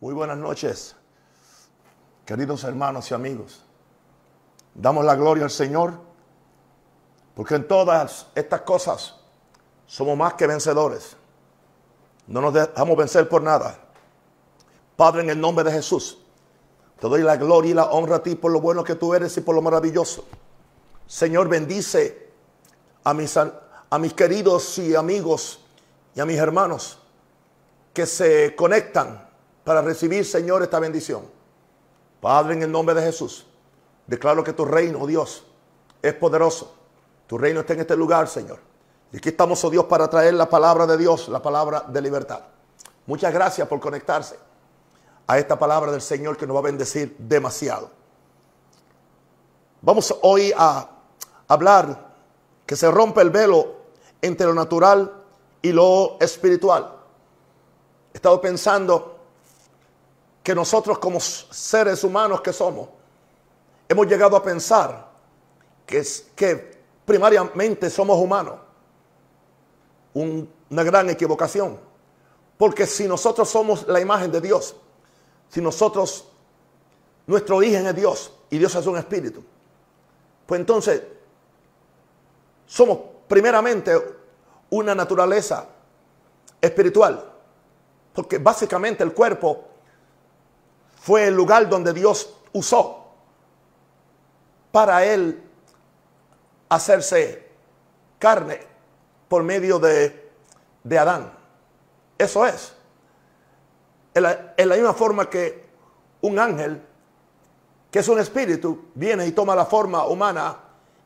Muy buenas noches, queridos hermanos y amigos. Damos la gloria al Señor, porque en todas estas cosas somos más que vencedores. No nos dejamos vencer por nada. Padre, en el nombre de Jesús, te doy la gloria y la honra a ti por lo bueno que tú eres y por lo maravilloso. Señor, bendice a mis, a mis queridos y amigos y a mis hermanos que se conectan para recibir, Señor, esta bendición. Padre, en el nombre de Jesús, declaro que tu reino, oh Dios, es poderoso. Tu reino está en este lugar, Señor. Y aquí estamos, oh Dios, para traer la palabra de Dios, la palabra de libertad. Muchas gracias por conectarse a esta palabra del Señor que nos va a bendecir demasiado. Vamos hoy a hablar que se rompe el velo entre lo natural y lo espiritual. He estado pensando que nosotros como seres humanos que somos, hemos llegado a pensar que, es, que primariamente somos humanos. una gran equivocación. Porque si nosotros somos la imagen de Dios, si nosotros, nuestro origen es Dios y Dios es un espíritu, pues entonces somos primeramente una naturaleza espiritual. Porque básicamente el cuerpo fue el lugar donde Dios usó para él hacerse carne por medio de, de Adán. Eso es. En la, en la, misma forma que un ángel, que es un espíritu, viene y toma la forma humana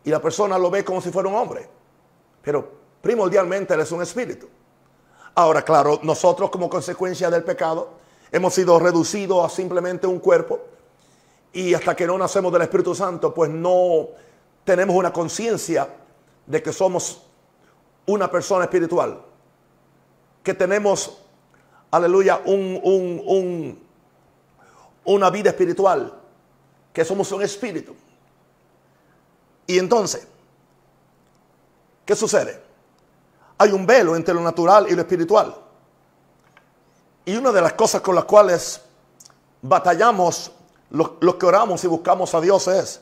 y la persona lo ve como si fuera un hombre. Pero primordialmente él es un espíritu. Ahora, claro, nosotros como consecuencia del pecado, hemos sido reducidos a simplemente un cuerpo y hasta que no nacemos del Espíritu Santo, pues no tenemos una conciencia de que somos una persona espiritual, que tenemos, aleluya, un, un, un, una vida espiritual, que somos un espíritu. Y entonces, ¿qué sucede? Hay un velo entre lo natural y lo espiritual. Y una de las cosas con las cuales batallamos los, que oramos y buscamos a Dios es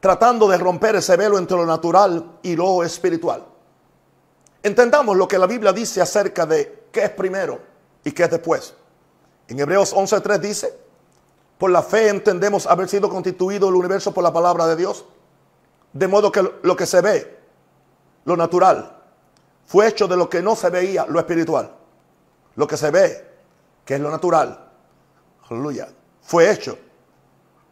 tratando de romper ese velo entre lo natural y lo espiritual. Entendamos lo que la Biblia dice acerca de qué es primero y qué es después. En Hebreos 11.3 dice, por la fe entendemos haber sido constituido el universo por la palabra de Dios, de modo que lo que se ve, lo natural, fue hecho de lo que no se veía, lo espiritual. Lo que se ve, que es lo natural, aleluya, fue hecho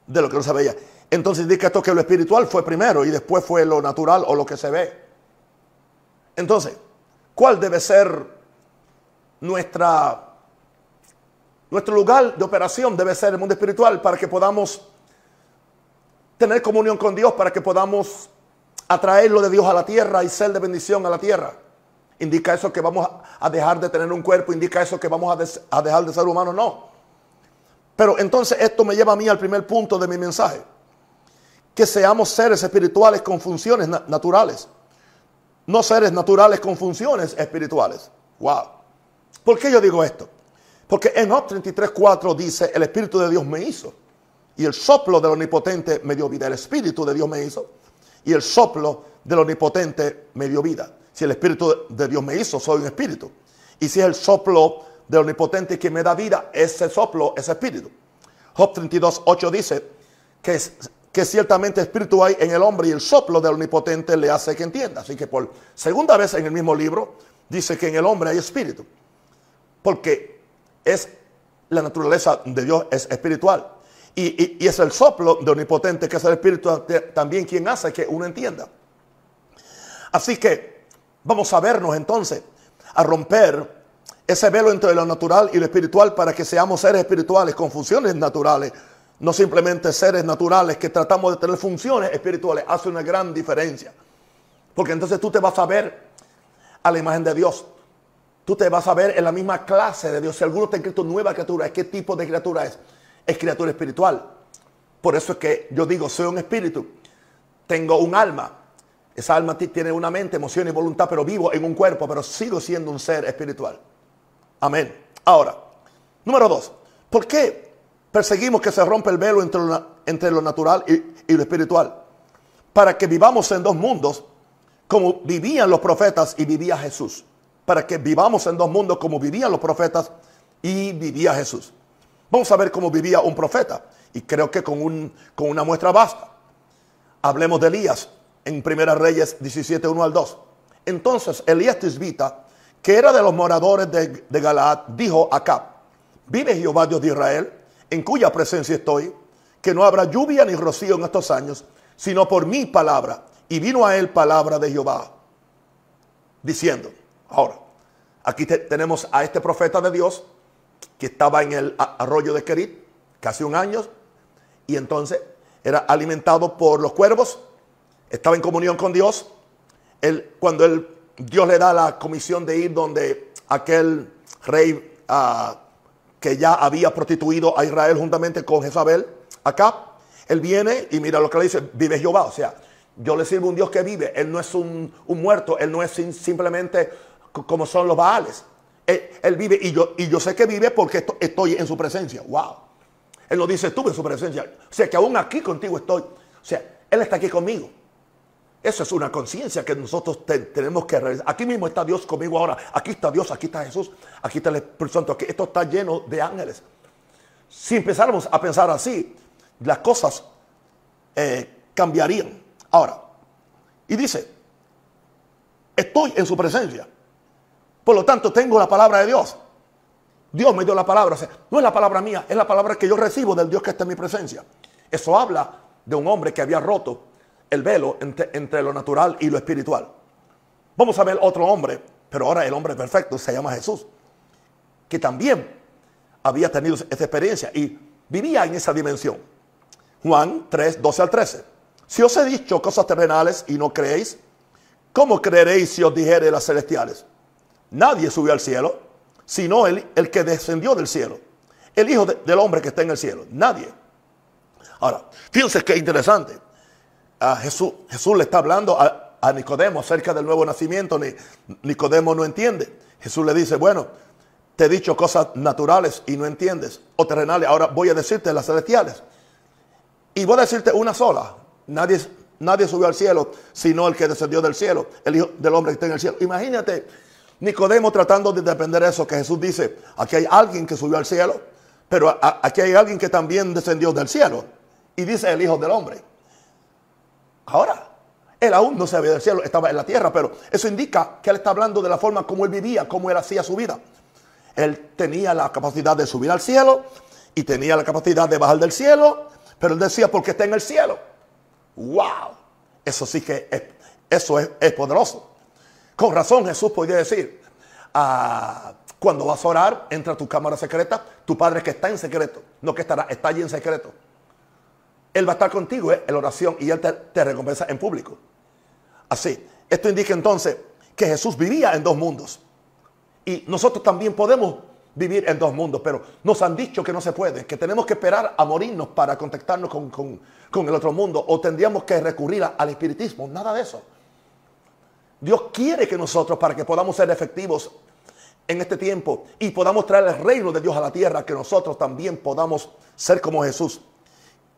de lo que no se veía. Entonces indica esto que lo espiritual fue primero y después fue lo natural o lo que se ve. Entonces, ¿cuál debe ser nuestra nuestro lugar de operación debe ser el mundo espiritual para que podamos tener comunión con Dios, para que podamos atraerlo de Dios a la tierra y ser de bendición a la tierra. ¿Indica eso que vamos a dejar de tener un cuerpo? ¿Indica eso que vamos a, dejar de ser humanos? No. Pero entonces esto me lleva a mí al primer punto de mi mensaje. Que seamos seres espirituales con funciones naturales. No seres naturales con funciones espirituales. Wow. ¿Por qué yo digo esto? Porque en Job 33.4 dice, el Espíritu de Dios me hizo. Y el soplo del Omnipotente me dio vida. El Espíritu de Dios me hizo. Y el soplo del Omnipotente me dio vida. Si el Espíritu de Dios me hizo, soy un espíritu. Y si es el soplo del Omnipotente que me da vida, ese soplo es espíritu. Job 32, 8 dice que, que ciertamente espíritu hay en el hombre y el soplo del Omnipotente le hace que entienda. Así que por segunda vez en el mismo libro dice que en el hombre hay espíritu. Porque es la naturaleza de Dios es espiritual. Y, y es el soplo del Omnipotente que es el espíritu también quien hace que uno entienda. Así que Vamos a vernos entonces, a romper ese velo entre lo natural y lo espiritual para que seamos seres espirituales con funciones naturales, no simplemente seres naturales que tratamos de tener funciones espirituales. Hace una gran diferencia. Porque entonces tú te vas a ver a la imagen de Dios. Tú te vas a ver en la misma clase de Dios. Si alguno te ha escrito nueva criatura, ¿qué tipo de criatura es? Es criatura espiritual. Por eso es que yo digo, soy un espíritu. Tengo un alma. Esa alma tiene una mente, emoción y voluntad, pero vivo en un cuerpo, pero sigo siendo un ser espiritual. Amén. Ahora, número dos, ¿Por qué perseguimos que se rompa el velo entre lo, entre lo natural y, y lo espiritual? Para que vivamos en dos mundos como vivían los profetas y vivía Jesús. Para que vivamos en dos mundos como vivían los profetas y vivía Jesús. Vamos a ver cómo vivía un profeta. Y creo que con, un, con una muestra basta. Hablemos de Elías en Primera Reyes 17, 1 al 2. Entonces Elías Tisbita, que era de los moradores de, de Galaad, dijo a Acab, vive Jehová Dios de Israel, en cuya presencia estoy, que no habrá lluvia ni rocío en estos años, sino por mi palabra. Y vino a él palabra de Jehová, diciendo, ahora, aquí te, tenemos a este profeta de Dios, que estaba en el arroyo de Kerit, casi un año, y entonces era alimentado por los cuervos, estaba en comunión con Dios. Él, cuando Dios le da la comisión de ir donde aquel rey uh, que ya había prostituido a Israel juntamente con Jezabel, acá, él viene y mira lo que le dice, vive Jehová. O sea, yo le sirvo un Dios que vive. Él no es un, muerto, él no es simplemente como son los Baales. Él, él, vive y yo, y yo sé que vive porque estoy en su presencia. Wow. Él lo dice, estuve en su presencia. O sea, que aún aquí contigo estoy. O sea, Él está aquí conmigo. Eso es una conciencia que nosotros te, tenemos que realizar. Aquí mismo está Dios conmigo ahora. Aquí está Dios, aquí está Jesús, aquí está el Espíritu Santo. Aquí, esto está lleno de ángeles. Si empezáramos a pensar así, las cosas eh, cambiarían. Ahora, y dice, estoy en su presencia. Por lo tanto, tengo la palabra de Dios. Dios me dio la palabra. No es la palabra mía, es la palabra que yo recibo del Dios que está en mi presencia. Eso habla de un hombre que había roto el velo entre, entre, lo natural y lo espiritual. Vamos a ver otro hombre, pero ahora el hombre perfecto se llama Jesús, que también había tenido esa experiencia y vivía en esa dimensión. Juan 3, 12 al 13. Si os he dicho cosas terrenales y no creéis, ¿cómo creeréis si os dijere las celestiales? Nadie subió al cielo, sino el, el que descendió del cielo. El Hijo de, del Hombre que está en el cielo. Nadie. Ahora, fíjense qué interesante a Jesús, Jesús le está hablando a, a Nicodemo acerca del nuevo nacimiento. Ni, Nicodemo no entiende. Jesús le dice, bueno, te he dicho cosas naturales y no entiendes, o terrenales, ahora voy a decirte las celestiales. Y voy a decirte una sola. Nadie, nadie subió al cielo, sino el que descendió del cielo, el Hijo del Hombre que está en el cielo. Imagínate Nicodemo tratando de defender eso que Jesús dice, aquí hay alguien que subió al cielo, pero aquí hay alguien que también descendió del cielo. Y dice el Hijo del Hombre. Ahora, él aún no se había del cielo, estaba en la tierra, pero eso indica que él está hablando de la forma como él vivía, cómo él hacía su vida. Él tenía la capacidad de subir al cielo y tenía la capacidad de bajar del cielo, pero él decía porque está en el cielo. ¡Wow! Eso sí que es, eso es, es poderoso. Con razón Jesús podía decir, ah, cuando vas a orar, entra a tu cámara secreta, tu padre que está en secreto, no que estará, está allí en secreto. Él va a estar contigo ¿eh? en la oración y Él te, recompensa en público. Así, esto indica entonces que Jesús vivía en dos mundos. Y nosotros también podemos vivir en dos mundos, pero nos han dicho que no se puede, que tenemos que esperar a morirnos para contactarnos con, con, con el otro mundo o tendríamos que recurrir al espiritismo. Nada de eso. Dios quiere que nosotros, para que podamos ser efectivos en este tiempo y podamos traer el reino de Dios a la tierra, que nosotros también podamos ser como Jesús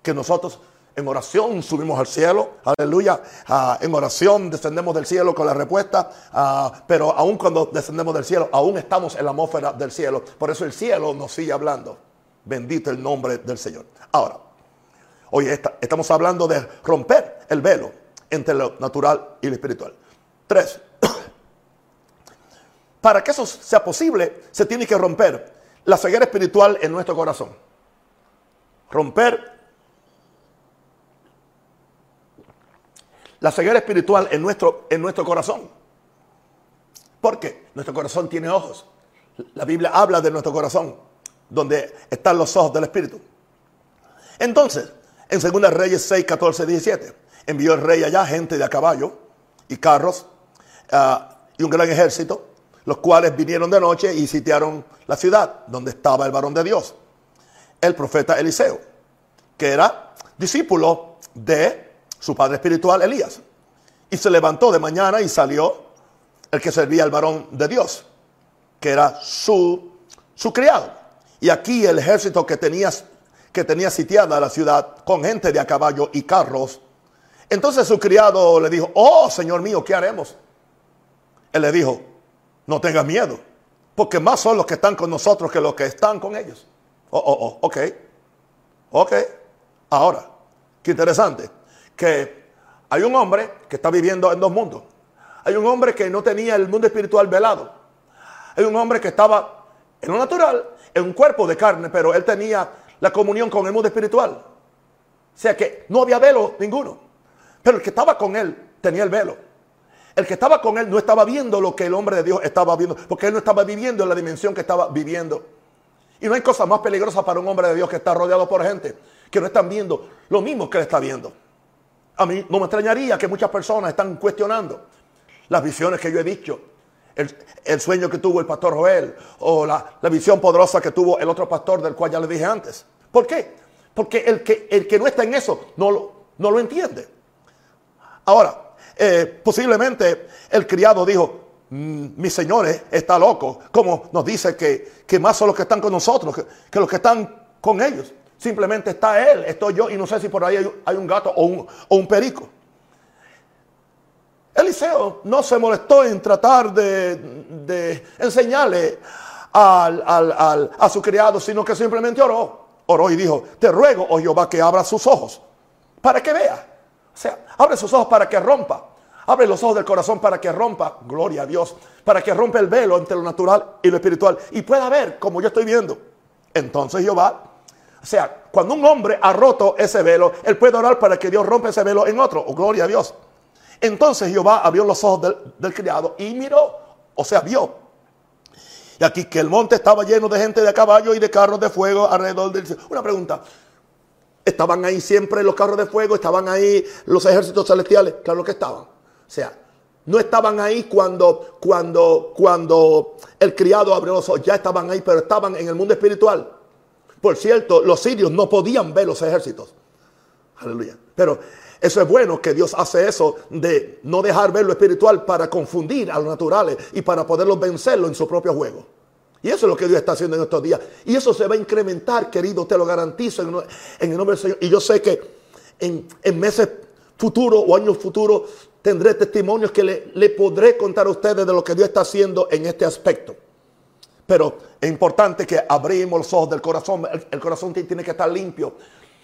que nosotros en oración subimos al cielo, aleluya, uh, en oración descendemos del cielo con la respuesta, uh, pero aún cuando descendemos del cielo, aún estamos en la atmósfera del cielo, por eso el cielo nos sigue hablando. Bendito el nombre del Señor. Ahora, hoy estamos hablando de romper el velo entre lo natural y lo espiritual. Tres, para que eso sea posible, se tiene que romper la ceguera espiritual en nuestro corazón. Romper la ceguera espiritual en nuestro, en nuestro corazón. ¿Por qué? Nuestro corazón tiene ojos. La Biblia habla de nuestro corazón, donde están los ojos del Espíritu. Entonces, en 2 Reyes 6, 14, 17, envió el rey allá gente de a caballo y carros uh, y un gran ejército, los cuales vinieron de noche y sitiaron la ciudad donde estaba el varón de Dios, el profeta Eliseo, que era discípulo de su padre espiritual Elías. Y se levantó de mañana y salió el que servía al varón de Dios, que era su, su criado. Y aquí el ejército que tenía, que tenía sitiada la ciudad con gente de a caballo y carros. Entonces su criado le dijo, oh Señor mío, ¿qué haremos? Él le dijo, no tengas miedo, porque más son los que están con nosotros que los que están con ellos. Oh, oh, oh, ok. Ok. Ahora, qué interesante, que hay un hombre que está viviendo en dos mundos. Hay un hombre que no tenía el mundo espiritual velado. Hay un hombre que estaba en lo natural, en un cuerpo de carne, pero él tenía la comunión con el mundo espiritual. O sea que no había velo ninguno. Pero el que estaba con él tenía el velo. El que estaba con él no estaba viendo lo que el hombre de Dios estaba viendo, porque él no estaba viviendo en la dimensión que estaba viviendo. Y no hay cosa más peligrosa para un hombre de Dios que está rodeado por gente que no están viendo lo mismo que él está viendo. A mí no me extrañaría que muchas personas están cuestionando las visiones que yo he dicho, el, sueño que tuvo el pastor Joel o la, visión poderosa que tuvo el otro pastor del cual ya le dije antes. ¿Por qué? Porque el que, el que no está en eso no lo, no lo entiende. Ahora, eh, posiblemente el criado dijo, mm, mi señor está loco, como nos dice que, que, más son los que están con nosotros que, los que están con ellos. Simplemente está él, estoy yo y no sé si por ahí hay, un gato o un, perico. Eliseo no se molestó en tratar de, enseñarle a su criado, sino que simplemente oró. Oró y dijo, te ruego, oh Jehová, que abra sus ojos para que vea. O sea, abre sus ojos para que rompa. Abre los ojos del corazón para que rompa, gloria a Dios, para que rompa el velo entre lo natural y lo espiritual y pueda ver como yo estoy viendo. Entonces Jehová, o sea, cuando un hombre ha roto ese velo, él puede orar para que Dios rompa ese velo en otro, oh, gloria a Dios. Entonces Jehová abrió los ojos del, criado y miró, o sea, vio. Y aquí que el monte estaba lleno de gente de caballo y de carros de fuego alrededor del... Una pregunta, ¿estaban ahí siempre los carros de fuego? ¿Estaban ahí los ejércitos celestiales? Claro que estaban. O sea, no estaban ahí cuando, cuando, cuando el criado abrió los ojos, ya estaban ahí, pero estaban en el mundo espiritual. Por cierto, los sirios no podían ver los ejércitos. Aleluya. Pero eso es bueno que Dios hace eso de no dejar ver lo espiritual para confundir a los naturales y para poderlos vencerlo en su propio juego. Y eso es lo que Dios está haciendo en estos días. Y eso se va a incrementar, querido, te lo garantizo en, el nombre del Señor. Y yo sé que en, meses futuros o años futuros tendré testimonios que le, le, podré contar a ustedes de lo que Dios está haciendo en este aspecto. Pero es importante que abrimos los ojos del corazón. el corazón tiene que estar limpio.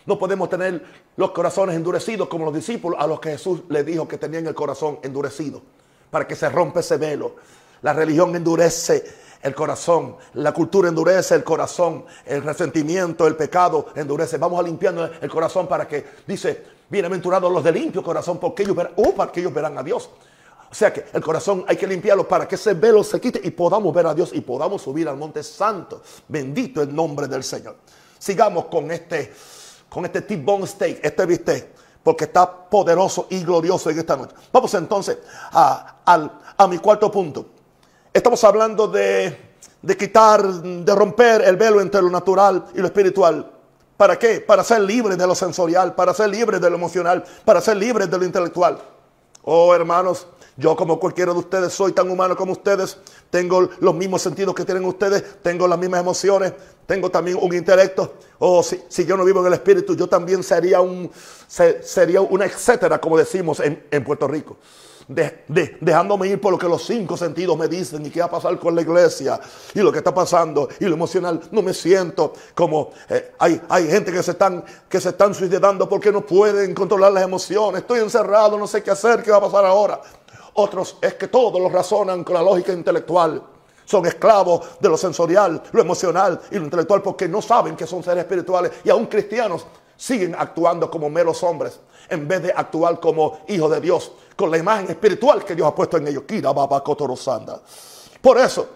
No podemos tener los corazones endurecidos como los discípulos a los que Jesús le dijo que tenían el corazón endurecido para que se rompa ese velo. La religión endurece el corazón, la cultura endurece el corazón, el resentimiento, el pecado endurece. Vamos a limpiando el corazón para que, dice, bienaventurados los de limpio corazón, porque ellos verán, uh, para que ellos verán a Dios. O sea que el corazón hay que limpiarlo para que ese velo se quite y podamos ver a Dios y podamos subir al monte santo. Bendito el nombre del Señor. Sigamos con este con este T-bone steak, este bistec, porque está poderoso y glorioso en esta noche. Vamos entonces a, mi cuarto punto. Estamos hablando de, de quitar, de romper el velo entre lo natural y lo espiritual. ¿Para qué? Para ser libre de lo sensorial, para ser libre de lo emocional, para ser libre de lo intelectual. Oh, hermanos, yo como cualquiera de ustedes soy tan humano como ustedes. Tengo los mismos sentidos que tienen ustedes. Tengo las mismas emociones. Tengo también un intelecto. O si, yo no vivo en el espíritu, yo también sería un sería una etcétera, como decimos en, Puerto Rico. dejándome ir por lo que los cinco sentidos me dicen y qué va a pasar con la iglesia y lo que está pasando y lo emocional. No me siento como eh, hay, hay gente que se, están, que se están suicidando porque no pueden controlar las emociones. Estoy encerrado, no sé qué hacer, qué va a pasar ahora. Otros es que todos lo razonan con la lógica intelectual. Son esclavos de lo sensorial, lo emocional y lo intelectual porque no saben que son seres espirituales. Y aún cristianos siguen actuando como meros hombres en vez de actuar como hijos de Dios, con la imagen espiritual que Dios ha puesto en ellos. Por eso,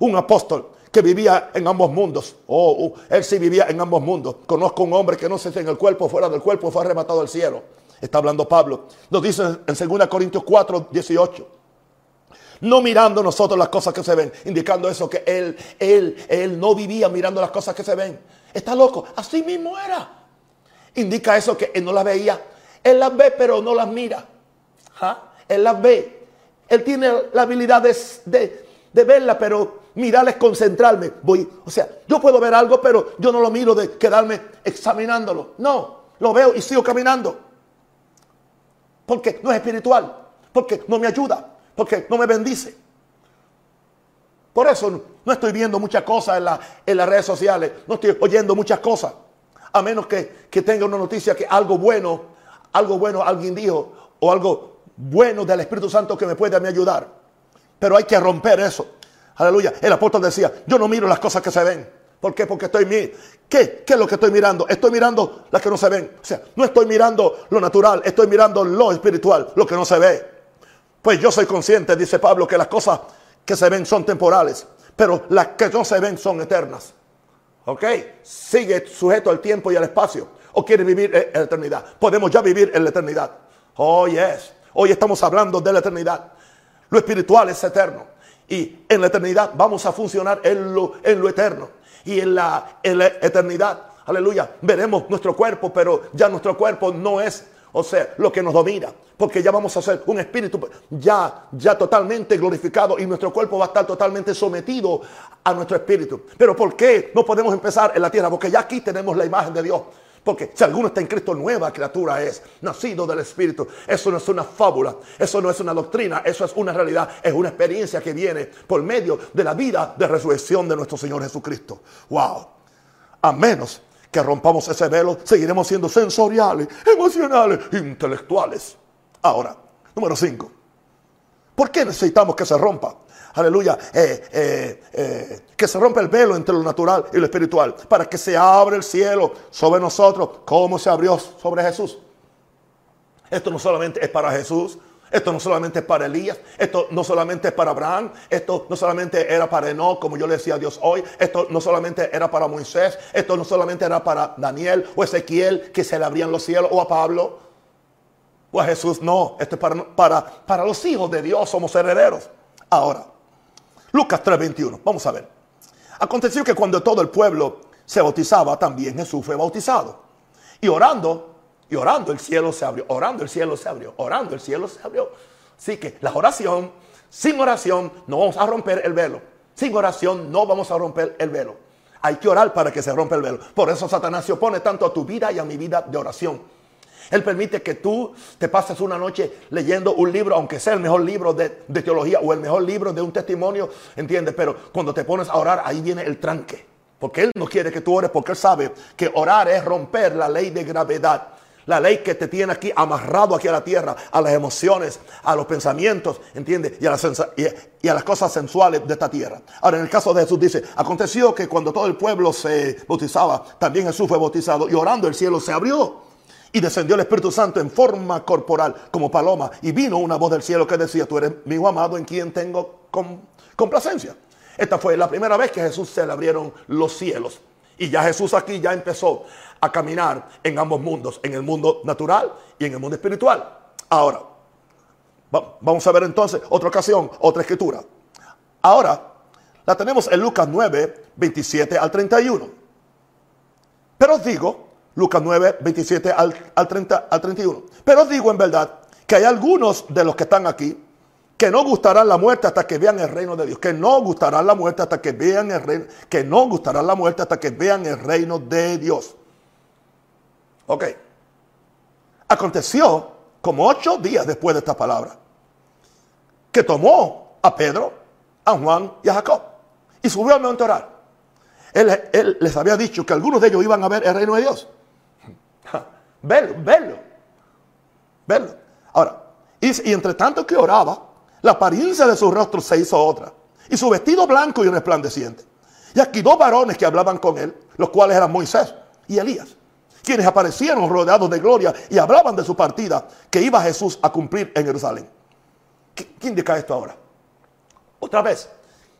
un apóstol que vivía en ambos mundos. Oh, él sí vivía en ambos mundos. Conozco un hombre que no sé si en el cuerpo, fuera del cuerpo, fue arrebatado al cielo. Está hablando Pablo. Nos dice en 2 Corintios 4, 18. No mirando nosotros las cosas que se ven, indicando eso que él, él, él no vivía mirando las cosas que se ven. Está loco, así mismo era. Indica eso que él no las veía. Él las ve, pero no las mira. Él las ve. Él tiene la habilidad de, de, verla, pero mirar es concentrarme. Voy, o sea, yo puedo ver algo, pero yo no lo miro de quedarme examinándolo. No, lo veo y sigo caminando. Porque no es espiritual, porque no me ayuda, porque no me bendice. Por eso no estoy viendo muchas cosas en, las redes sociales, no estoy oyendo muchas cosas. A menos que, que tenga una noticia que algo bueno, algo bueno alguien dijo, o algo bueno del Espíritu Santo que me puede ayudar. Pero hay que romper eso. Aleluya. El apóstol decía, yo no miro las cosas que se ven. ¿Por qué? Porque estoy mi ¿Qué? ¿Qué es lo que estoy mirando? Estoy mirando las que no se ven. O sea, no estoy mirando lo natural, estoy mirando lo espiritual, lo que no se ve. Pues yo soy consciente, dice Pablo, que las cosas que se ven son temporales, pero las que no se ven son eternas. ¿Ok? Sigue sujeto al tiempo y al espacio. ¿O quiere vivir en la eternidad? Podemos ya vivir en la eternidad. Oh, yes. Hoy estamos hablando de la eternidad. Lo espiritual es eterno. Y en la eternidad vamos a funcionar en lo eterno. Y en la, eternidad, aleluya, veremos nuestro cuerpo, pero ya nuestro cuerpo no es, o sea, lo que nos domina. Porque ya vamos a ser un espíritu ya, ya totalmente glorificado y nuestro cuerpo va a estar totalmente sometido a nuestro espíritu. Pero ¿por qué no podemos empezar en la tierra? Porque ya aquí tenemos la imagen de Dios. Porque si alguno está en Cristo, nueva criatura es, nacido del Espíritu. Eso no es una fábula, eso no es una doctrina, eso es una realidad, es una experiencia que viene por medio de la vida de resurrección de nuestro Señor Jesucristo. ¡Wow! A menos que rompamos ese velo, seguiremos siendo sensoriales, emocionales, intelectuales. Ahora, número 5. ¿Por qué necesitamos que se rompa? Aleluya, eh, eh, eh, que se rompe el velo entre lo natural y lo espiritual, para que se abra el cielo sobre nosotros, como se abrió sobre Jesús. Esto no solamente es para Jesús, esto no solamente es para Elías, esto no solamente es para Abraham, esto no solamente era para Enoch, como yo le decía a Dios hoy, esto no solamente era para Moisés, esto no solamente era para Daniel o Ezequiel, que se le abrían los cielos, o a Pablo, o a Jesús, no, esto es para, para, para los hijos de Dios, somos herederos. Ahora, Lucas 3:21. Vamos a ver. Aconteció que cuando todo el pueblo se bautizaba, también Jesús fue bautizado. Y orando, y orando el cielo se abrió, orando el cielo se abrió, orando el cielo se abrió. Así que la oración, sin oración no vamos a romper el velo. Sin oración no vamos a romper el velo. Hay que orar para que se rompa el velo. Por eso Satanás se opone tanto a tu vida y a mi vida de oración. Él permite que tú te pases una noche leyendo un libro, aunque sea el mejor libro de, teología o el mejor libro de un testimonio, ¿entiendes? Pero cuando te pones a orar, ahí viene el tranque. Porque Él no quiere que tú ores, porque Él sabe que orar es romper la ley de gravedad. La ley que te tiene aquí amarrado aquí a la tierra, a las emociones, a los pensamientos, ¿entiendes? Y a, las cosas sensuales de esta tierra. Ahora, en el caso de Jesús dice, aconteció que cuando todo el pueblo se bautizaba, también Jesús fue bautizado y orando el cielo se abrió. Y descendió el Espíritu Santo en forma corporal como paloma. Y vino una voz del cielo que decía, tú eres mi hijo amado en quien tengo complacencia. Esta fue la primera vez que Jesús se le abrieron los cielos. Y ya Jesús aquí ya empezó a caminar en ambos mundos, en el mundo natural y en el mundo espiritual. Ahora, vamos a ver entonces otra ocasión, otra escritura. Ahora, la tenemos en Lucas 9, 27 al 31. Pero os digo Lucas 9, 27 al, 30, al 31. Pero digo en verdad que hay algunos de los que están aquí que no gustarán la muerte hasta que vean el reino de Dios, que no gustarán la muerte hasta que vean el reino, que no gustarán la muerte hasta que vean el reino de Dios. Ok. Aconteció como ocho días después de esta palabra que tomó a Pedro, a Juan y a Jacob y subió al monte a orar. Él les había dicho que algunos de ellos iban a ver el reino de Dios. Verlo, verlo. Verlo. Ahora, y, entre tanto que oraba, la apariencia de su rostro se hizo otra. Y su vestido blanco y resplandeciente. Y aquí dos varones que hablaban con él, los cuales eran Moisés y Elías, quienes aparecieron rodeados de gloria y hablaban de su partida que iba Jesús a cumplir en Jerusalén. ¿Qué, indica esto ahora? Otra vez,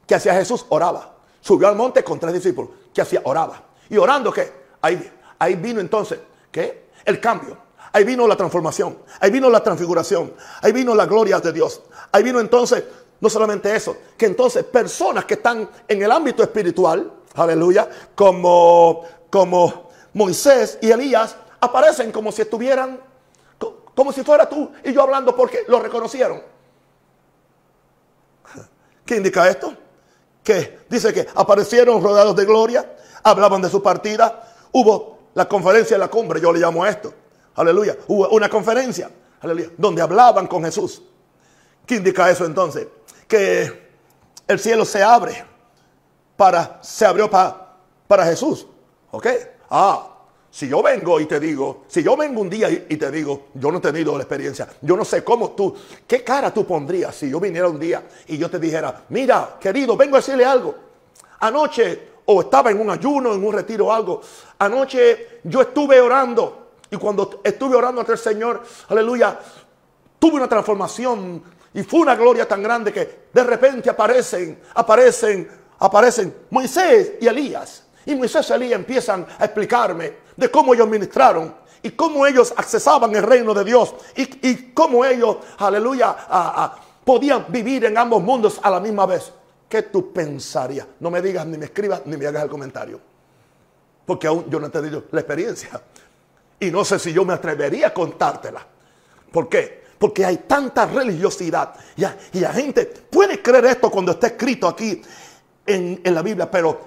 que hacia Jesús oraba. Subió al monte con tres discípulos, que hacía oraba. Y orando, ¿qué? Ahí vino entonces ¿Qué? El cambio. Ahí vino la transformación. Ahí vino la transfiguración. Ahí vino la gloria de Dios. Ahí vino entonces, no solamente eso, que entonces personas que están en el ámbito espiritual, aleluya, como, como Moisés y Elías, aparecen como si estuvieran, como si fuera tú y yo hablando porque lo reconocieron. ¿Qué indica esto? que dice que aparecieron rodeados de gloria, hablaban de su partida, hubo la conferencia de la cumbre, yo le llamo a esto, aleluya, hubo una conferencia, aleluya, donde hablaban con Jesús. ¿Qué indica eso entonces? Que el cielo se abre para, se abrió para, para Jesús, ¿ok? Ah, si yo vengo y te digo, si yo vengo un día y, te digo, yo no he tenido la experiencia, yo no sé cómo tú, qué cara tú pondrías si yo viniera un día y yo te dijera, mira, querido, vengo a decirle algo. Anoche, o estaba en un ayuno, en un retiro o algo, anoche yo estuve orando y cuando estuve orando ante el Señor, aleluya, tuve una transformación y fue una gloria tan grande que de repente aparecen, aparecen, aparecen Moisés y Elías. Y Moisés y Elías empiezan a explicarme de cómo ellos ministraron y cómo ellos accesaban el reino de Dios y, cómo ellos, aleluya, podían vivir en ambos mundos a la misma vez. ¿Qué tú pensarías? No me digas, ni me escribas, ni me hagas el comentario. Porque aún yo no he tenido la experiencia. Y no sé si yo me atrevería a contártela. ¿Por qué? Porque hay tanta religiosidad. Y, la gente puede creer esto cuando está escrito aquí en, la Biblia, pero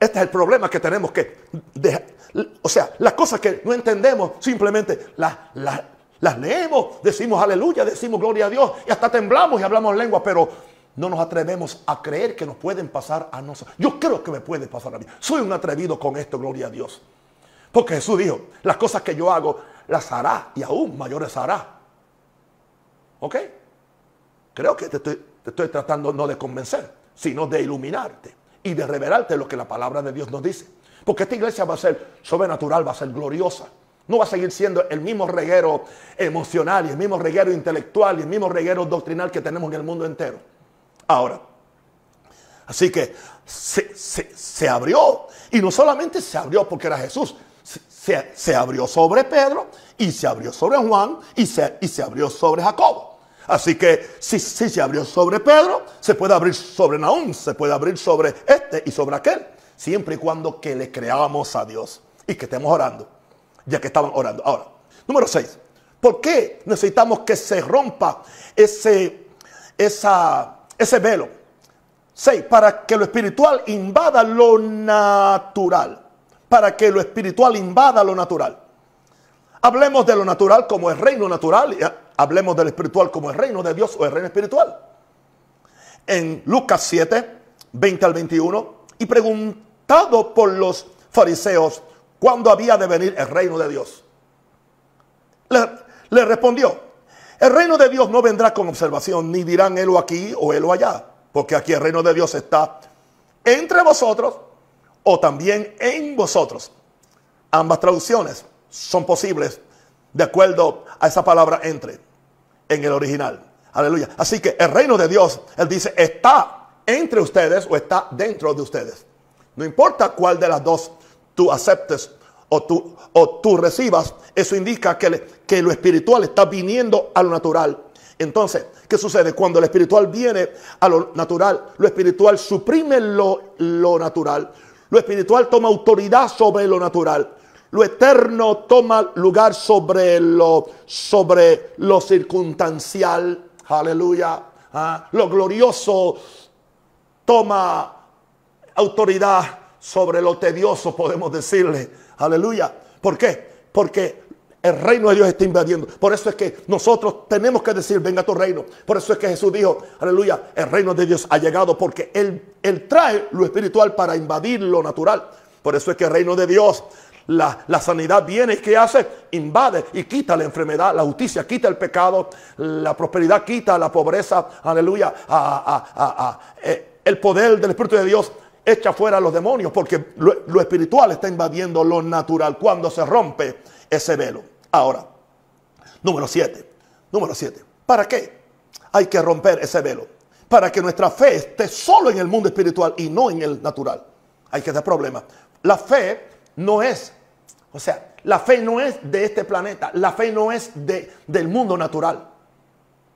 este es el problema que tenemos que dejar o sea, las cosas que no entendemos, simplemente las, las, leemos, decimos aleluya, decimos gloria a Dios y hasta temblamos y hablamos lengua, pero no nos atrevemos a creer que nos pueden pasar a nosotros. Yo creo que me puede pasar a mí. Soy un atrevido con esto, gloria a Dios. Porque Jesús dijo, las cosas que yo hago, las hará y aún mayores hará. ¿Ok? Creo que te estoy, te estoy tratando no de convencer, sino de iluminarte y de revelarte lo que la palabra de Dios nos dice. Porque esta iglesia va a ser sobrenatural, va a ser gloriosa. No va a seguir siendo el mismo reguero emocional y el mismo reguero intelectual y el mismo reguero doctrinal que tenemos en el mundo entero. Ahora, así que se, abrió. Y no solamente se abrió porque era Jesús, se, abrió sobre Pedro y se abrió sobre Juan y se, y se abrió sobre Jacobo. Así que si, si se abrió sobre Pedro, se puede abrir sobre Naúm, se puede abrir sobre este y sobre aquel siempre y cuando que le creamos a Dios y que estemos orando, ya que estaban orando. Ahora, número 6. ¿Por qué necesitamos que se rompa ese, esa, ese velo? 6. Para que lo espiritual invada lo natural. Para que lo espiritual invada lo natural. Hablemos de lo natural como el reino natural y hablemos del espiritual como el reino de Dios o el reino espiritual. En Lucas 7, 20 al 21, y preguntamos por los fariseos cuándo había de venir el reino de Dios. Le, respondió, el reino de Dios no vendrá con observación, ni dirán él aquí o él allá, porque aquí el reino de Dios está entre vosotros o también en vosotros. Ambas traducciones son posibles de acuerdo a esa palabra entre en el original. Aleluya. Así que el reino de Dios, él dice, está entre ustedes o está dentro de ustedes. No importa cuál de las dos tú aceptes o tú, o tú recibas, eso indica que, que lo espiritual está viniendo a lo natural. Entonces, ¿qué sucede? Cuando lo espiritual viene a lo natural, lo espiritual suprime lo, lo natural. Lo espiritual toma autoridad sobre lo natural. Lo eterno toma lugar sobre lo, sobre lo circunstancial. Aleluya. Ah, lo glorioso toma autoridad sobre lo tedioso, podemos decirle. Aleluya. ¿Por qué? Porque el reino de Dios está invadiendo. Por eso es que nosotros tenemos que decir, venga tu reino. Por eso es que Jesús dijo, aleluya, el reino de Dios ha llegado porque Él, él trae lo espiritual para invadir lo natural. Por eso es que el reino de Dios, la, sanidad viene y ¿qué hace? Invade y quita la enfermedad, la justicia, quita el pecado, la prosperidad quita la pobreza, aleluya, eh, el poder del Espíritu de Dios echa fuera a los demonios, porque lo, espiritual está invadiendo lo natural cuando se rompe ese velo. Ahora, número 7. Número 7. ¿Para qué hay que romper ese velo? Para que nuestra fe esté solo en el mundo espiritual y no en el natural. Hay que dar problema. La fe no es, o sea, la fe no es de este planeta. La fe no es de, del mundo natural.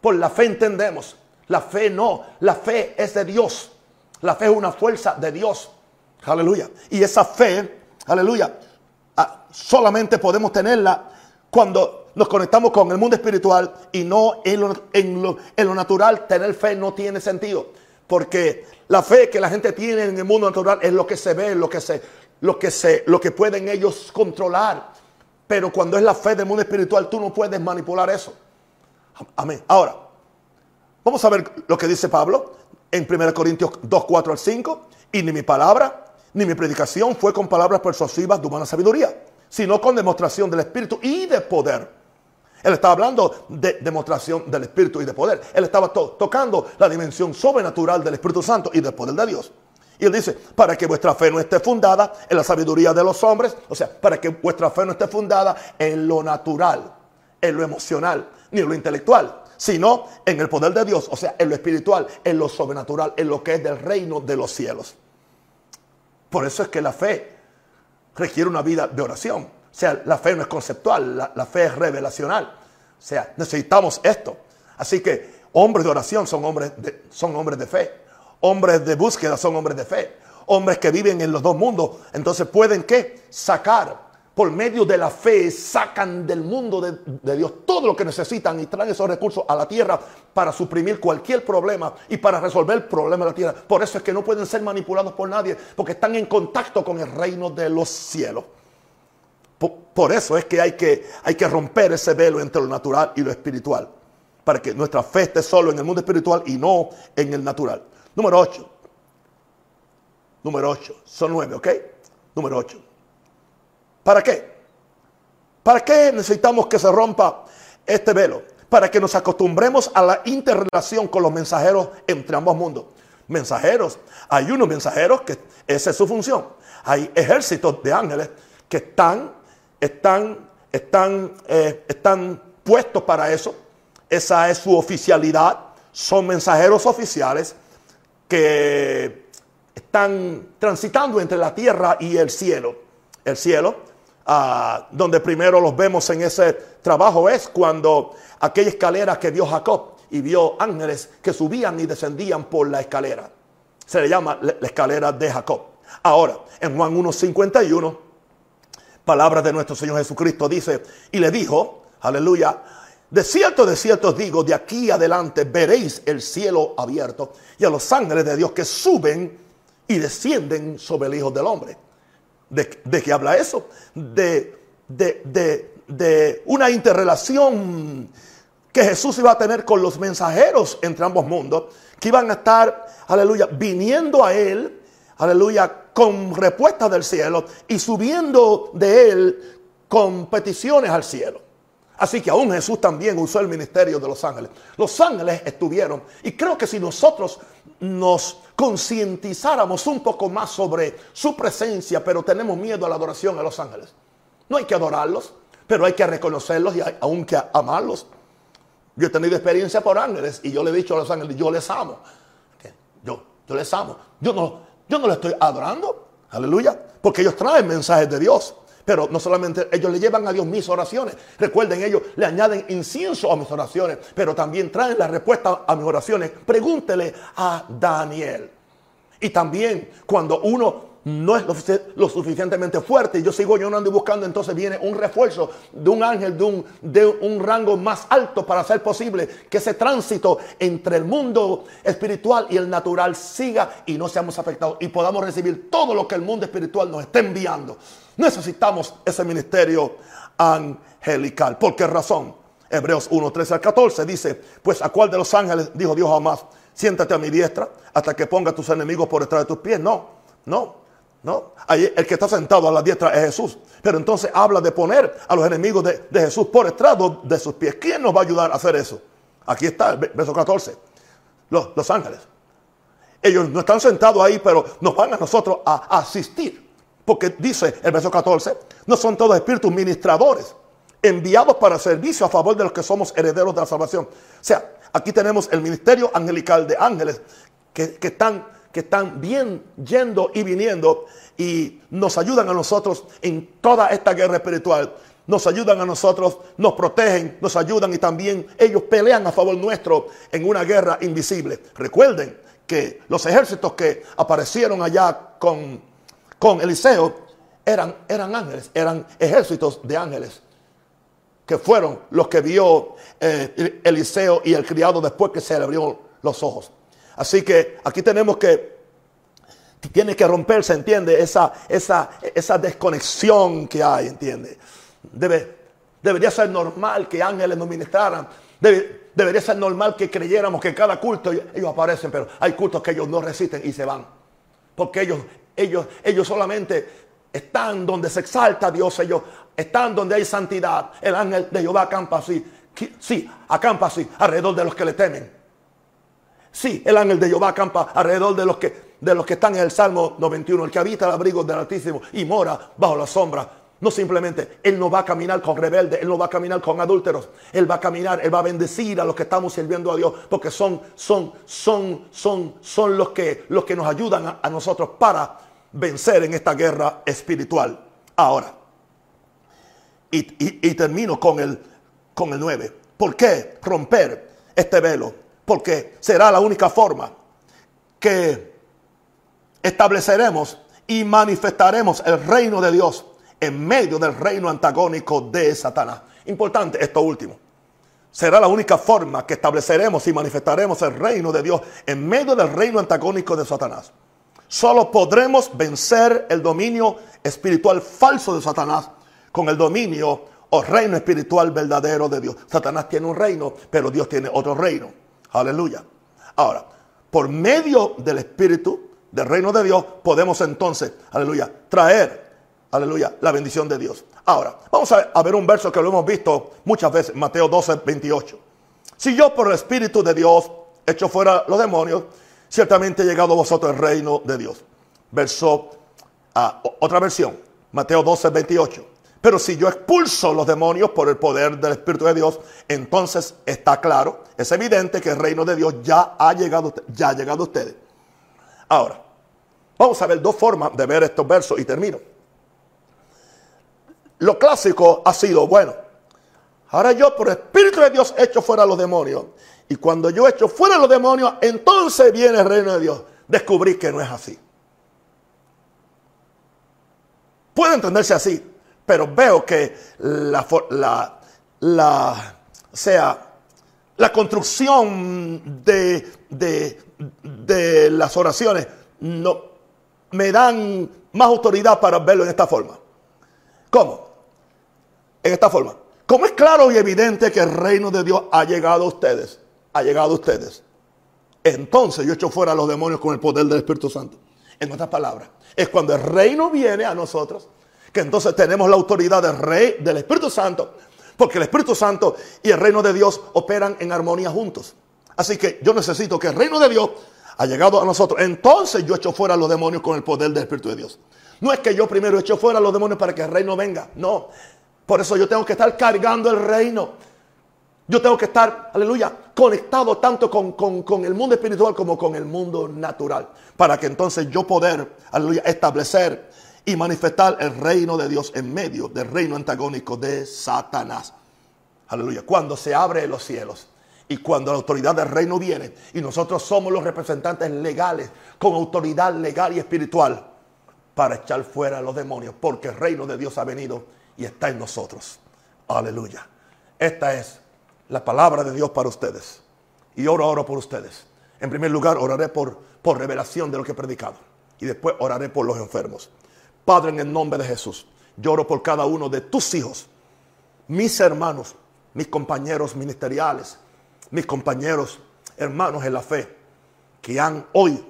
Por la fe entendemos. La fe no. La fe es de Dios. La fe es una fuerza de Dios. Aleluya. Y esa fe, aleluya, ah, solamente podemos tenerla cuando nos conectamos con el mundo espiritual y no en lo, en lo, natural. Tener fe no tiene sentido. Porque la fe que la gente tiene en el mundo natural es lo que se ve, lo que se, lo que se, lo que pueden ellos controlar. Pero cuando es la fe del mundo espiritual, tú no puedes manipular eso. Amén. Ahora, vamos a ver lo que dice Pablo en 1 Corintios 2, 4 al 5. Y ni mi palabra, ni mi predicación fue con palabras persuasivas de humana sabiduría, sino con demostración del Espíritu y de poder él estaba hablando de demostración del Espíritu y de poder. Él estaba tocando la dimensión sobrenatural del Espíritu Santo y del poder de Dios. Y él dice, para que vuestra fe no esté fundada en la sabiduría de los hombres, o sea, para que vuestra fe no esté fundada en lo natural, en lo emocional, ni en lo intelectual, sino en el poder de Dios, o sea, en lo espiritual, en lo sobrenatural, en lo que es del reino de los cielos. Por eso es que la fe requiere una vida de oración. O sea, la fe no es conceptual, la, fe es revelacional. O sea, necesitamos esto. Así que hombres de oración son hombres de, son hombres de fe. Hombres de búsqueda son hombres de fe. Hombres que viven en los dos mundos. Entonces pueden qué? Sacar. Por medio de la fe sacan del mundo de, Dios todo lo que necesitan y traen esos recursos a la tierra para suprimir cualquier problema y para resolver el problema de la tierra. Por eso es que no pueden ser manipulados por nadie porque están en contacto con el reino de los cielos. Por, eso es que hay, que hay que romper ese velo entre lo natural y lo espiritual. Para que nuestra fe esté solo en el mundo espiritual y no en el natural. Número 8. Número 8. Son nueve, ¿ok? Número 8. ¿Para qué? ¿Para qué necesitamos que se rompa este velo? Para que nos acostumbremos a la interrelación con los mensajeros entre ambos mundos. Mensajeros. Hay unos mensajeros que esa es su función. Hay ejércitos de ángeles que están están, están, eh, están puestos para eso. Esa es su oficialidad. Son mensajeros oficiales que están transitando entre la tierra y el cielo. El cielo, ah, donde primero los vemos en ese trabajo, es cuando aquella escalera que vio Jacob y vio ángeles que subían y descendían por la escalera. Se le llama la escalera de Jacob. Ahora, en Juan 1.51 palabras de nuestro Señor Jesucristo, dice, y le dijo, aleluya, de cierto, de cierto os digo, de aquí adelante veréis el cielo abierto y a los ángeles de Dios que suben y descienden sobre el Hijo del Hombre. ¿De, de qué habla eso? De, de, de, de una interrelación que Jesús iba a tener con los mensajeros entre ambos mundos, que iban a estar, aleluya, viniendo a Él aleluya, con respuestas del cielo y subiendo de él con peticiones al cielo. Así que aún Jesús también usó el ministerio de los ángeles. Los ángeles estuvieron, y creo que si nosotros nos concientizáramos un poco más sobre su presencia, pero tenemos miedo a la adoración a los ángeles. No hay que adorarlos, pero hay que reconocerlos y aún que amarlos. Yo he tenido experiencia por ángeles y yo le he dicho a los ángeles, yo les amo. Yo, yo les amo. Yo no, yo no le estoy adorando, aleluya, porque ellos traen mensajes de Dios. Pero no solamente ellos le llevan a Dios mis oraciones. Recuerden, ellos le añaden incienso a mis oraciones, pero también traen la respuesta a mis oraciones. Pregúntele a Daniel. Y también cuando uno no es lo, suficientemente fuerte y yo sigo yo no ando buscando, entonces viene un refuerzo de un ángel de un, de un rango más alto para hacer posible que ese tránsito entre el mundo espiritual y el natural siga y no seamos afectados y podamos recibir todo lo que el mundo espiritual nos está enviando. Necesitamos ese ministerio angelical. ¿Por qué razón? Hebreos 1, 13 al 14 dice, pues a cuál de los ángeles dijo Dios jamás, siéntate a mi diestra hasta que ponga a tus enemigos por detrás de tus pies. No, no. ¿no? Ahí el que está sentado a la diestra es Jesús. Pero entonces habla de poner a los enemigos de, Jesús por estrado de sus pies. ¿Quién nos va a ayudar a hacer eso? Aquí está el verso 14. Los, los ángeles. Ellos no están sentados ahí, pero nos van a nosotros a, asistir. Porque dice el verso 14, no son todos espíritus ministradores, enviados para servicio a favor de los que somos herederos de la salvación. O sea, aquí tenemos el ministerio angelical de ángeles que, que están que están bien yendo y viniendo y nos ayudan a nosotros en toda esta guerra espiritual. Nos ayudan a nosotros, nos protegen, nos ayudan y también ellos pelean a favor nuestro en una guerra invisible. Recuerden que los ejércitos que aparecieron allá con, con Eliseo eran, eran ángeles, eran ejércitos de ángeles que fueron los que vio eh, Eliseo y el criado después que se le abrió los ojos. Así que aquí tenemos que, tiene que romperse, ¿entiende? Esa, esa, esa desconexión que hay, ¿entiende? Debe, debería ser normal que ángeles nos ministraran. debería ser normal que creyéramos que cada culto ellos aparecen, pero hay cultos que ellos no resisten y se van. Porque ellos, ellos, ellos solamente están donde se exalta Dios, ellos están donde hay santidad. El ángel de Jehová acampa así, sí, acampa así, alrededor de los que le temen. Sí, el ángel de Jehová acampa alrededor de los que, de los que están en el Salmo 91, el que habita el abrigo del Altísimo y mora bajo la sombra. No simplemente, Él no va a caminar con rebeldes, Él no va a caminar con adúlteros, Él va a caminar, Él va a bendecir a los que estamos sirviendo a Dios, porque son, son, son, son, son los que, los que nos ayudan a nosotros para vencer en esta guerra espiritual. Ahora, y, termino con el, con el 9. ¿Por qué romper este velo? Porque será la única forma que estableceremos y manifestaremos el reino de Dios en medio del reino antagónico de Satanás. Importante esto último. Será la única forma que estableceremos y manifestaremos el reino de Dios en medio del reino antagónico de Satanás. Solo podremos vencer el dominio espiritual falso de Satanás con el dominio o reino espiritual verdadero de Dios. Satanás tiene un reino, pero Dios tiene otro reino. Aleluya. Ahora, por medio del espíritu del reino de Dios, podemos entonces, aleluya, traer, aleluya, la bendición de Dios. Ahora, vamos a ver un verso que lo hemos visto muchas veces, Mateo 12, 28. Si yo por el espíritu de Dios echo fuera los demonios, ciertamente ha llegado a vosotros el reino de Dios. Verso, ah, otra versión, Mateo 12, 28. Pero si yo expulso los demonios por el poder del Espíritu de Dios, entonces está claro, es evidente que el reino de Dios ya ha llegado, ya ha llegado a ustedes. Ahora, vamos a ver dos formas de ver estos versos y termino. Lo clásico ha sido, bueno, ahora yo por el Espíritu de Dios echo fuera los demonios. Y cuando yo echo fuera los demonios, entonces viene el reino de Dios. Descubrí que no es así. Puede entenderse así, pero veo que la, la, sea, la construcción de, de, las oraciones no, me dan más autoridad para verlo en esta forma. ¿Cómo? En esta forma. Como es claro y evidente que el reino de Dios ha llegado a ustedes, ha llegado a ustedes, entonces yo echo fuera a los demonios con el poder del Espíritu Santo. En otras palabras, es cuando el reino viene a nosotros que entonces tenemos la autoridad del Rey, del Espíritu Santo, porque el Espíritu Santo y el reino de Dios operan en armonía juntos. Así que yo necesito que el reino de Dios ha llegado a nosotros. Entonces yo echo fuera a los demonios con el poder del Espíritu de Dios. No es que yo primero echo fuera a los demonios para que el reino venga. No. Por eso yo tengo que estar cargando el reino. Yo tengo que estar, aleluya, conectado tanto con, con, el mundo espiritual como con el mundo natural. Para que entonces yo poder, aleluya, establecer y manifestar el reino de Dios en medio del reino antagónico de Satanás. Aleluya. Cuando se abre los cielos y cuando la autoridad del reino viene y nosotros somos los representantes legales con autoridad legal y espiritual para echar fuera a los demonios, porque el reino de Dios ha venido y está en nosotros. Aleluya. Esta es la palabra de Dios para ustedes. Y oro, oro por ustedes. En primer lugar, oraré por, por revelación de lo que he predicado. Y después oraré por los enfermos. Padre, en el nombre de Jesús, lloro por cada uno de tus hijos, mis hermanos, mis compañeros ministeriales, mis compañeros, hermanos en la fe, que han hoy,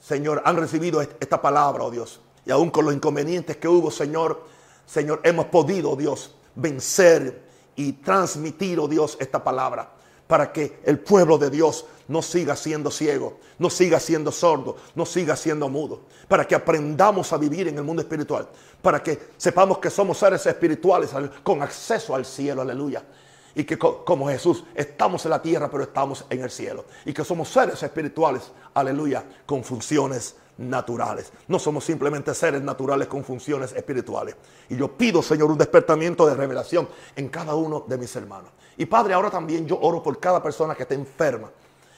Señor, han recibido esta palabra, oh Dios. Y aún con los inconvenientes que hubo, Señor, Señor, hemos podido, Dios, vencer y transmitir, oh Dios, esta palabra para que el pueblo de Dios no siga siendo ciego, no siga siendo sordo, no siga siendo mudo, para que aprendamos a vivir en el mundo espiritual, para que sepamos que somos seres espirituales con acceso al cielo, aleluya. Y que como Jesús estamos en la tierra, pero estamos en el cielo. Y que somos seres espirituales, aleluya, con funciones naturales. No somos simplemente seres naturales con funciones espirituales. Y yo pido, Señor, un despertamiento de revelación en cada uno de mis hermanos. Y Padre, ahora también yo oro por cada persona que está enferma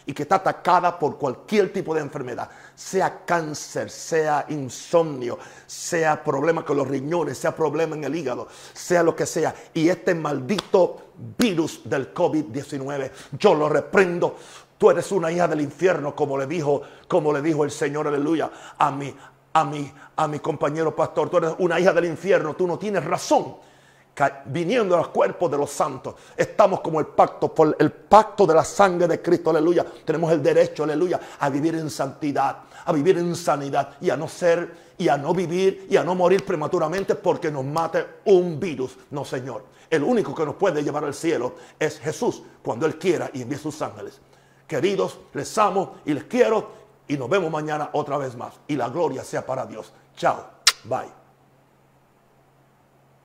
y que está atacada por cualquier tipo de enfermedad, sea cáncer, sea insomnio, sea problema con los riñones, sea problema en el hígado, sea lo que sea. Y este maldito virus del COVID-19, yo lo reprendo Tú eres una hija del infierno, como le dijo, como le dijo el Señor, aleluya, a mi, a mi, a mi compañero pastor. Tú eres una hija del infierno, tú no tienes razón viniendo al cuerpo de los santos. Estamos como el pacto, por el pacto de la sangre de Cristo, aleluya. Tenemos el derecho, aleluya, a vivir en santidad, a vivir en sanidad y a no ser y a no vivir y a no morir prematuramente porque nos mate un virus. No, Señor. El único que nos puede llevar al cielo es Jesús cuando Él quiera y envíe sus ángeles. Queridos, les amo y les quiero y nos vemos mañana otra vez más. Y la gloria sea para Dios. Chao. Bye.